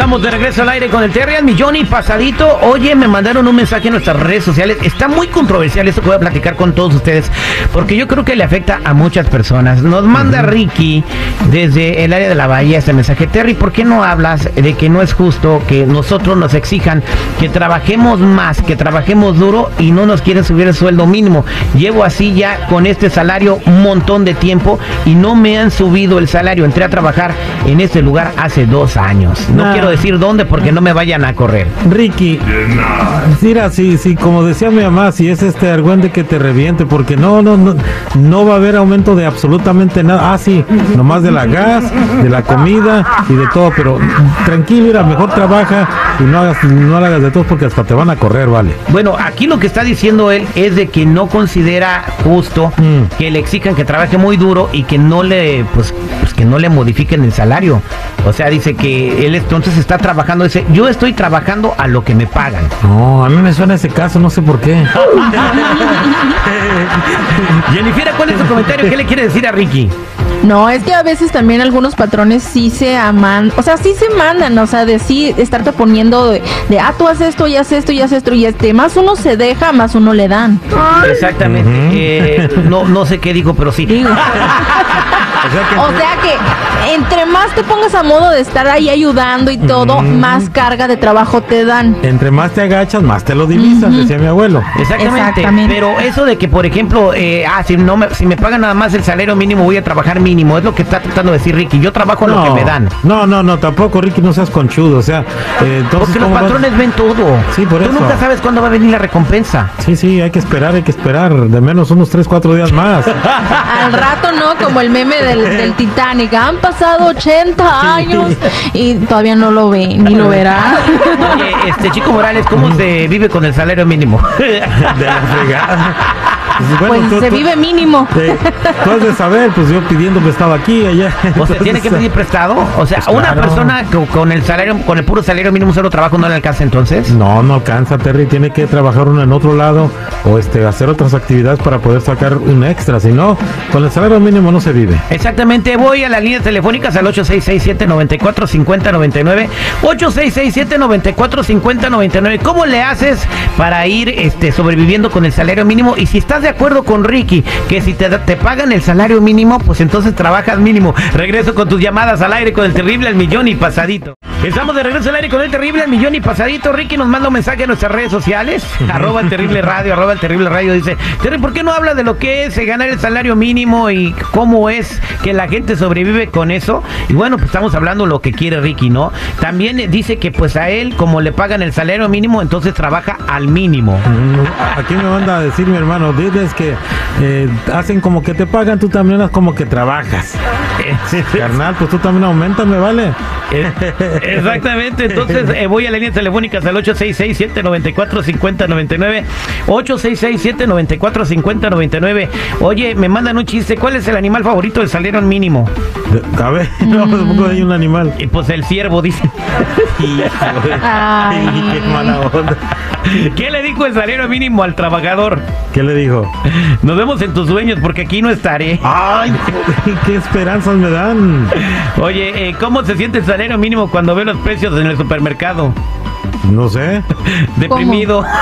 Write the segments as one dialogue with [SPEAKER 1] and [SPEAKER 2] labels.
[SPEAKER 1] Estamos de regreso al aire con el Terry al millón y pasadito. Oye, me mandaron un mensaje en nuestras redes sociales. Está muy controversial esto que voy a platicar con todos ustedes, porque yo creo que le afecta a muchas personas. Nos manda Ricky desde el área de la bahía este mensaje. Terry, ¿por qué no hablas de que no es justo que nosotros nos exijan que trabajemos más, que trabajemos duro y no nos quieren subir el sueldo mínimo? Llevo así ya con este salario un montón de tiempo y no me han subido el salario. Entré a trabajar en este lugar hace dos años. No
[SPEAKER 2] Nah.
[SPEAKER 1] quiero decir dónde porque no me vayan a correr.
[SPEAKER 2] Ricky, mira, sí, sí, como decía mi mamá, si es este argüente que te reviente, porque no, no, no, no va a haber aumento de absolutamente nada. Ah, sí, nomás de la gas, de la comida y de todo, pero tranquilo, mira, mejor trabaja y no hagas, no hagas de todo porque hasta te van a correr, vale.
[SPEAKER 1] Bueno, aquí lo que está diciendo él es de que no considera justo
[SPEAKER 2] Mm.
[SPEAKER 1] que le exijan que trabaje muy duro y que no le, pues, pues que no le modifiquen el salario. O sea, dice que él entonces está trabajando, dice, yo estoy trabajando a lo que me pagan.
[SPEAKER 2] No, a mí me suena ese caso, no sé por qué.
[SPEAKER 1] Jennifer, ¿cuál es tu comentario? ¿Qué le quiere decir a Ricky?
[SPEAKER 3] No, es que a veces también algunos patrones sí se aman, o sea, sí se mandan, o sea, de sí estarte poniendo de, de, ah, tú haces esto y haces esto y haces esto y este, más uno se deja, más uno le dan.
[SPEAKER 1] Exactamente. Eh, no, no sé qué dijo, pero sí.
[SPEAKER 3] Digo.
[SPEAKER 2] O sea que
[SPEAKER 3] O sea que entre más te pongas a modo de estar ahí ayudando y todo, más carga de trabajo te dan.
[SPEAKER 2] entre más te agachas, más te lo divisas, decía mi abuelo.
[SPEAKER 1] Exactamente.
[SPEAKER 3] Exactamente.
[SPEAKER 1] Pero eso de que, por ejemplo, eh, ah, si, no me, si me pagan nada más el salario mínimo, voy a trabajar mínimo. Es lo que está tratando de decir Ricky. Yo trabajo lo que me dan.
[SPEAKER 2] No, no, no, tampoco, Ricky, no seas conchudo. O sea, eh, entonces.
[SPEAKER 1] Porque los
[SPEAKER 2] ¿cómo vas-
[SPEAKER 1] patrones ven todo.
[SPEAKER 2] Sí, por
[SPEAKER 1] Tú
[SPEAKER 2] eso.
[SPEAKER 1] nunca sabes cuándo va a venir la recompensa.
[SPEAKER 2] Sí, sí, hay que esperar, hay que esperar. De menos unos 3, 4 días más.
[SPEAKER 3] Al rato no, como el meme del, del Titanic, han pasado 80 años y todavía no lo ve, ni lo verá.
[SPEAKER 1] Oye, este Chico Morales, ¿cómo se vive con el salario mínimo?
[SPEAKER 2] De la fregada. Pues, bueno,
[SPEAKER 3] Pues
[SPEAKER 2] tú-
[SPEAKER 3] se
[SPEAKER 2] tú-
[SPEAKER 3] vive mínimo.
[SPEAKER 2] eh, tú has de saber, pues yo pidiendo prestado aquí, allá.
[SPEAKER 1] O sea,
[SPEAKER 2] Entonces,
[SPEAKER 1] tiene que pedir prestado. O sea,
[SPEAKER 2] Pues
[SPEAKER 1] a una
[SPEAKER 2] claro.
[SPEAKER 1] persona co- con el salario, con el puro salario mínimo solo trabajo no le alcanza entonces.
[SPEAKER 2] No, no alcanza, Terry. Tiene que trabajar uno en otro lado o este hacer otras actividades para poder sacar un extra. Si no, con el salario mínimo no se vive.
[SPEAKER 1] Exactamente, voy a las líneas telefónicas al 8667-945099. 8667-945099. ¿Cómo le haces para ir este, sobreviviendo con el salario mínimo? Y si estás de acuerdo con Ricky, que si te, te pagan el salario mínimo, pues entonces trabajas mínimo. Regreso con tus llamadas al aire con el terrible al millón y pasadito. Estamos de regreso al aire con el terrible al millón y pasadito. Ricky nos manda un mensaje en nuestras redes sociales. arroba el terrible radio, arroba el terrible radio. Dice, Terry, ¿por qué no habla de lo que es eh, ganar el salario mínimo y cómo es que la gente sobrevive con eso? Y bueno, pues estamos hablando lo que quiere Ricky, ¿no? También dice que pues a él, como le pagan el salario mínimo, entonces trabaja al mínimo.
[SPEAKER 2] Mm, Aquí me manda a decir mi hermano, diles que eh, hacen como que te pagan, tú también haz como que trabajas. Carnal, pues tú también aumentame, ¿vale?
[SPEAKER 1] Exactamente, entonces eh, voy a la línea telefónicas al 866-794-5099. 866-794-5099. Oye, me mandan un chiste. ¿Cuál es el animal favorito del salario mínimo?
[SPEAKER 2] A ver, no, tampoco hay un animal.
[SPEAKER 1] Y pues el ciervo, dice.
[SPEAKER 3] Ay.
[SPEAKER 2] Qué mala onda.
[SPEAKER 1] ¿Qué le dijo el salario mínimo al trabajador?
[SPEAKER 2] ¿Qué le dijo?
[SPEAKER 1] Nos vemos en tus sueños porque aquí no estaré.
[SPEAKER 2] Ay, qué esperanzas me dan.
[SPEAKER 1] Oye, eh, ¿cómo se siente el salario mínimo cuando ve los precios en el supermercado?
[SPEAKER 2] No sé.
[SPEAKER 1] Deprimido.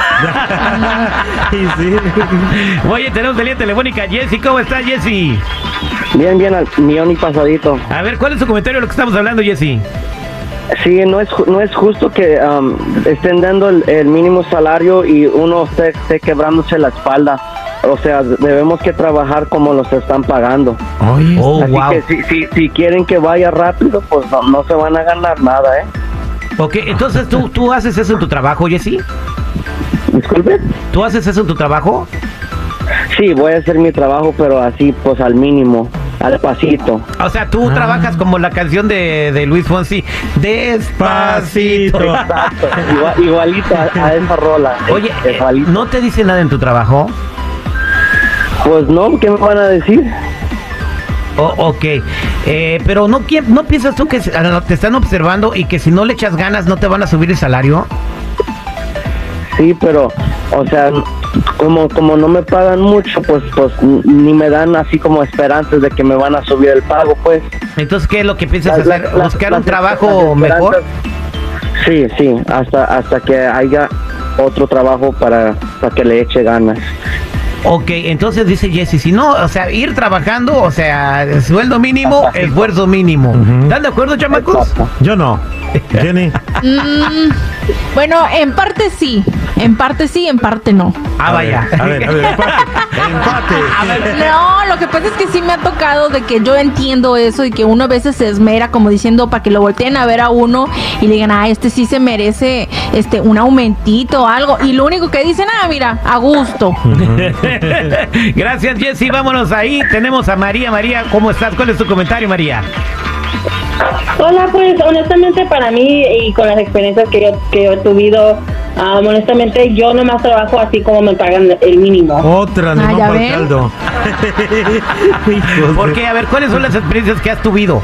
[SPEAKER 2] Y sí.
[SPEAKER 1] Oye, tenemos la línea telefónica. Jessy, ¿cómo estás, Jessy?
[SPEAKER 4] Bien, bien, al millón y pasadito.
[SPEAKER 1] A ver, ¿cuál es tu comentario de lo que estamos hablando, Jessy?
[SPEAKER 4] Sí, no es, ju- no es justo que um, estén dando el, el mínimo salario y uno esté, esté quebrándose la espalda. O sea, debemos que trabajar como los están pagando.
[SPEAKER 2] Oye,
[SPEAKER 1] Oh,
[SPEAKER 4] Así
[SPEAKER 1] wow.
[SPEAKER 4] que si, si, si quieren que vaya rápido, pues no, no se van a ganar nada, ¿eh?
[SPEAKER 1] Ok, entonces tú, tú haces eso en tu trabajo, Jessy.
[SPEAKER 4] Disculpe.
[SPEAKER 1] ¿Tú haces eso en tu trabajo?
[SPEAKER 4] Sí, voy a hacer mi trabajo, pero así, pues al mínimo, al pasito.
[SPEAKER 1] O sea, tú
[SPEAKER 2] Ah.
[SPEAKER 1] trabajas como la canción de, de Luis Fonsi. Despacito.
[SPEAKER 4] Exacto, igual- igualito a, a esa rola.
[SPEAKER 1] Oye,
[SPEAKER 4] Igualito.
[SPEAKER 1] ¿no te dice nada en tu trabajo?
[SPEAKER 4] Pues no, ¿qué me van a decir?
[SPEAKER 1] Oh, ok, Eh, pero no, ¿no piensas tú que te están observando y que si no le echas ganas no te van a subir el salario?
[SPEAKER 4] Sí, pero, o sea, como como no me pagan mucho, pues pues ni me dan así como esperanzas de que me van a subir el pago, pues.
[SPEAKER 1] Entonces, ¿qué es lo que piensas hacer? ¿Buscar un trabajo mejor?
[SPEAKER 4] Sí, sí, hasta, hasta que haya otro trabajo para, para que le eche ganas.
[SPEAKER 1] Ok, entonces dice Jesse, si no, o sea, ir trabajando, o sea, sueldo mínimo, esfuerzo mínimo. ¿Están de acuerdo, chamacos?
[SPEAKER 4] Exacto.
[SPEAKER 2] Yo no. Jenny.
[SPEAKER 3] Mm, bueno, en parte sí. En parte sí, en parte no.
[SPEAKER 1] Ah, vaya.
[SPEAKER 2] A ver, a ver, empate. empate.
[SPEAKER 3] No, lo que pasa es que sí me ha tocado de que yo entiendo eso y que uno a veces se esmera como diciendo para que lo volteen a ver a uno y le digan, ah, este sí se merece este un aumentito o algo. Y lo único que dicen, ah, mira, a gusto.
[SPEAKER 1] Gracias, Jesse. Vámonos ahí. Tenemos a María. María, ¿cómo estás? ¿Cuál es tu comentario, María?
[SPEAKER 5] Hola, pues honestamente para mí y con las experiencias que yo, que yo he tenido, ah, honestamente yo nomás trabajo así como me pagan el mínimo.
[SPEAKER 2] Otra, ni
[SPEAKER 3] Ah,
[SPEAKER 2] no para el caldo. Hijos
[SPEAKER 1] ¿Por
[SPEAKER 2] de-
[SPEAKER 1] qué? A ver, ¿cuáles son las experiencias que has tuvido?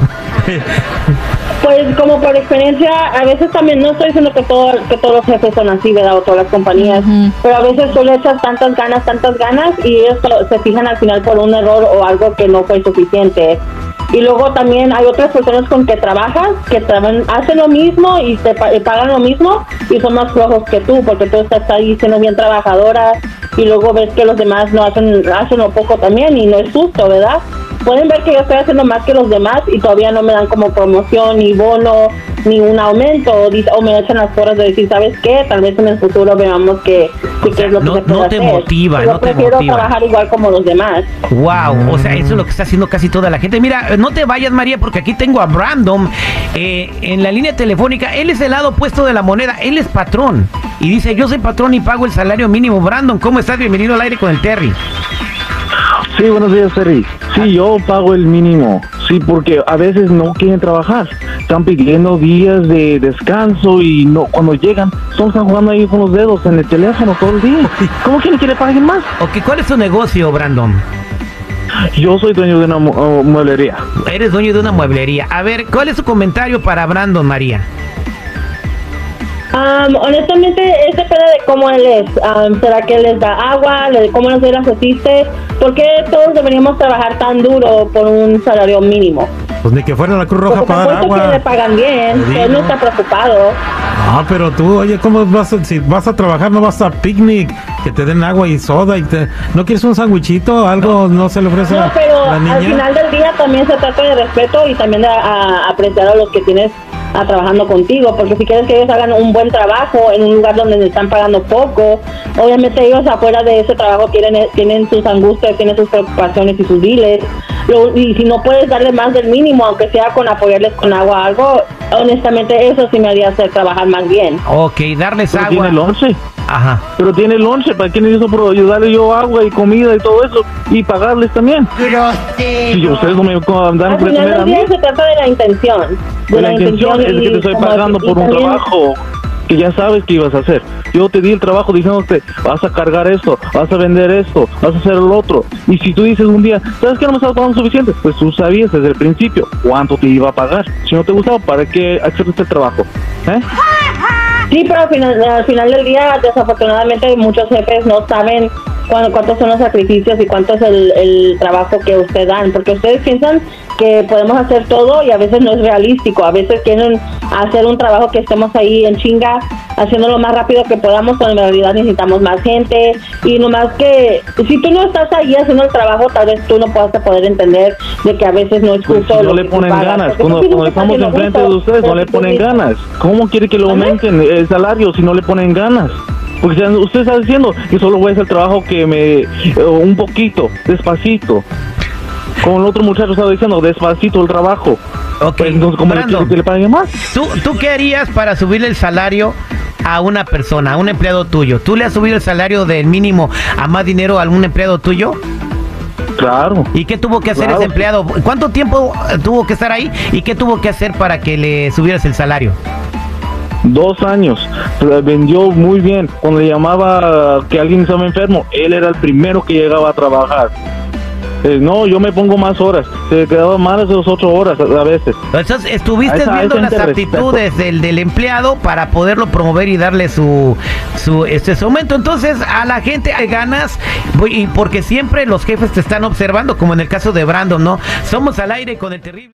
[SPEAKER 5] Pues como por experiencia, a veces también, no estoy diciendo que, todo, que todos los jefes son así, ¿verdad? O todas las compañías, pero a veces tú le echas tantas ganas, tantas ganas y ellos se fijan al final por un error o algo que no fue suficiente. Y luego también hay otras personas con que trabajas que traban- hacen lo mismo y te y pagan lo mismo y son más flojos que tú porque tú estás ahí siendo bien trabajadora y luego ves que los demás no hacen, hacen lo poco también y no es justo, ¿verdad? Pueden ver que yo estoy haciendo más que los demás y todavía no me dan como promoción, ni bono, ni un aumento, o, dice- o me echan las porras de decir, ¿sabes qué? Tal vez en el futuro veamos que, que qué es lo que
[SPEAKER 1] no-
[SPEAKER 5] se puede
[SPEAKER 1] no te
[SPEAKER 5] hacer.
[SPEAKER 1] motiva,
[SPEAKER 5] Pero
[SPEAKER 1] no te
[SPEAKER 5] prefiero
[SPEAKER 1] motiva.
[SPEAKER 5] trabajar igual como los demás.
[SPEAKER 1] Wow, o sea, eso es lo que está haciendo casi toda la gente. Mira, no te vayas, María, porque aquí tengo a Brandon eh, en la línea telefónica. Él es el lado opuesto de la moneda. Él es patrón. Y dice, yo soy patrón y pago el salario mínimo. Brandon, ¿cómo estás? Bienvenido al aire con el Terry.
[SPEAKER 6] Sí, buenos días, Terry. Sí, yo pago el mínimo. Sí, porque a veces no quieren trabajar. Están pidiendo días de descanso y no cuando llegan, solo están jugando ahí con los dedos en el teléfono todo el día. ¿Cómo quieren que le paguen más?
[SPEAKER 1] Ok, ¿cuál es tu negocio, Brandon?
[SPEAKER 6] Yo soy dueño de una mu- uh, mueblería.
[SPEAKER 1] Eres dueño de una mueblería. A ver, ¿cuál es tu comentario para Brandon, María?
[SPEAKER 5] Am, honestamente, es depende de cómo él es. Am, ¿Será que les da agua? Le- ¿Cómo nos las asiste? ¿Por qué todos deberíamos trabajar tan duro por un salario mínimo?
[SPEAKER 2] Pues ni que fuera la Cruz Roja para dar
[SPEAKER 5] supuesto que le
[SPEAKER 2] agua.
[SPEAKER 5] pagan bien, él no está preocupado.
[SPEAKER 2] Ah, pero tú, oye, ¿cómo vas a, si vas a trabajar, no vas a picnic, que te den agua y soda y te, ¿no quieres un sandwichito? ¿Algo no, se le ofrece
[SPEAKER 5] No,
[SPEAKER 2] a
[SPEAKER 5] pero
[SPEAKER 2] la niña?
[SPEAKER 5] al final del día también se trata de respeto y también de a- a apreciar a los que tienes a trabajando contigo, porque si quieres que ellos hagan un buen trabajo en un lugar donde les están pagando poco, obviamente ellos afuera de ese trabajo tienen, tienen sus angustias, tienen sus preocupaciones y sus diles, Lo- y si no puedes darle más del mínimo, aunque sea con apoyarles con agua o algo, honestamente eso sí me haría hacer trabajar más bien.
[SPEAKER 1] Ok, darles
[SPEAKER 6] Pero
[SPEAKER 1] agua.
[SPEAKER 6] tiene lonche.
[SPEAKER 1] Ajá.
[SPEAKER 6] Pero tiene lonche. ¿Para qué necesito por ayudarle yo agua y comida y todo eso? Y pagarles también. Si ustedes no me dan
[SPEAKER 5] se trata de la intención. De
[SPEAKER 6] la intención es
[SPEAKER 5] y
[SPEAKER 6] que te estoy pagando por un
[SPEAKER 5] también-
[SPEAKER 6] trabajo que ya sabes que ibas a hacer. Yo te di el trabajo diciéndote, vas a cargar esto, vas a vender esto, vas a hacer el otro. Y si tú dices un día, ¿sabes que no me estás pagando suficiente? Pues tú sabías desde el principio cuánto te iba a pagar. Si no te gustaba, ¿para qué hacer este trabajo? ¿Eh?
[SPEAKER 5] Sí, pero al final, al final del día, desafortunadamente, muchos jefes no saben cuántos son los sacrificios y cuánto es el, el trabajo que ustedes dan, porque ustedes piensan que podemos hacer todo y a veces no es realístico, a veces quieren hacer un trabajo que estemos ahí en chinga, haciendo lo más rápido que podamos, cuando en realidad necesitamos más gente y nomás que si tú no estás ahí haciendo el trabajo, tal vez tú no puedas poder entender de que a veces no es
[SPEAKER 6] Pues
[SPEAKER 5] justo.
[SPEAKER 6] si no
[SPEAKER 5] lo
[SPEAKER 6] le ponen
[SPEAKER 5] pagas,
[SPEAKER 6] ganas, cuando, cuando estamos enfrente de ustedes no
[SPEAKER 5] pero
[SPEAKER 6] le ponen ganas. ¿Cómo quiere que
[SPEAKER 5] ¿Mande?
[SPEAKER 6] aumenten el salario si no le ponen ganas? Porque usted está diciendo que solo voy a hacer el trabajo que me... eh, un poquito, despacito. Como el otro muchacho estaba diciendo, despacito el trabajo.
[SPEAKER 1] Ok,
[SPEAKER 6] Pues entonces, ¿cómo le
[SPEAKER 1] Brandon.
[SPEAKER 6] le paguen más?
[SPEAKER 1] ¿Tú, ¿Tú qué harías para subirle el salario a una persona, a un empleado tuyo? ¿Tú le has subido el salario del mínimo a más dinero a algún empleado tuyo?
[SPEAKER 6] Claro.
[SPEAKER 1] ¿Y qué tuvo que hacer
[SPEAKER 6] Claro.
[SPEAKER 1] ese empleado? ¿Cuánto tiempo eh, tuvo que estar ahí? ¿Y qué tuvo que hacer para que le subieras el salario?
[SPEAKER 6] Dos años. Vendió muy bien. Cuando le llamaba que alguien estaba enfermo, él era el primero que llegaba a trabajar. Eh, no, yo me pongo más horas. Se quedaba más de las ocho horas a, veces.
[SPEAKER 1] Entonces, estuviste
[SPEAKER 6] esa-
[SPEAKER 1] viendo las aptitudes del, del empleado para poderlo promover y darle su, su, este, su aumento. Entonces, a la gente hay ganas, y porque siempre los jefes te están observando, como en el caso de Brandon, ¿no? Somos al aire con el terrible.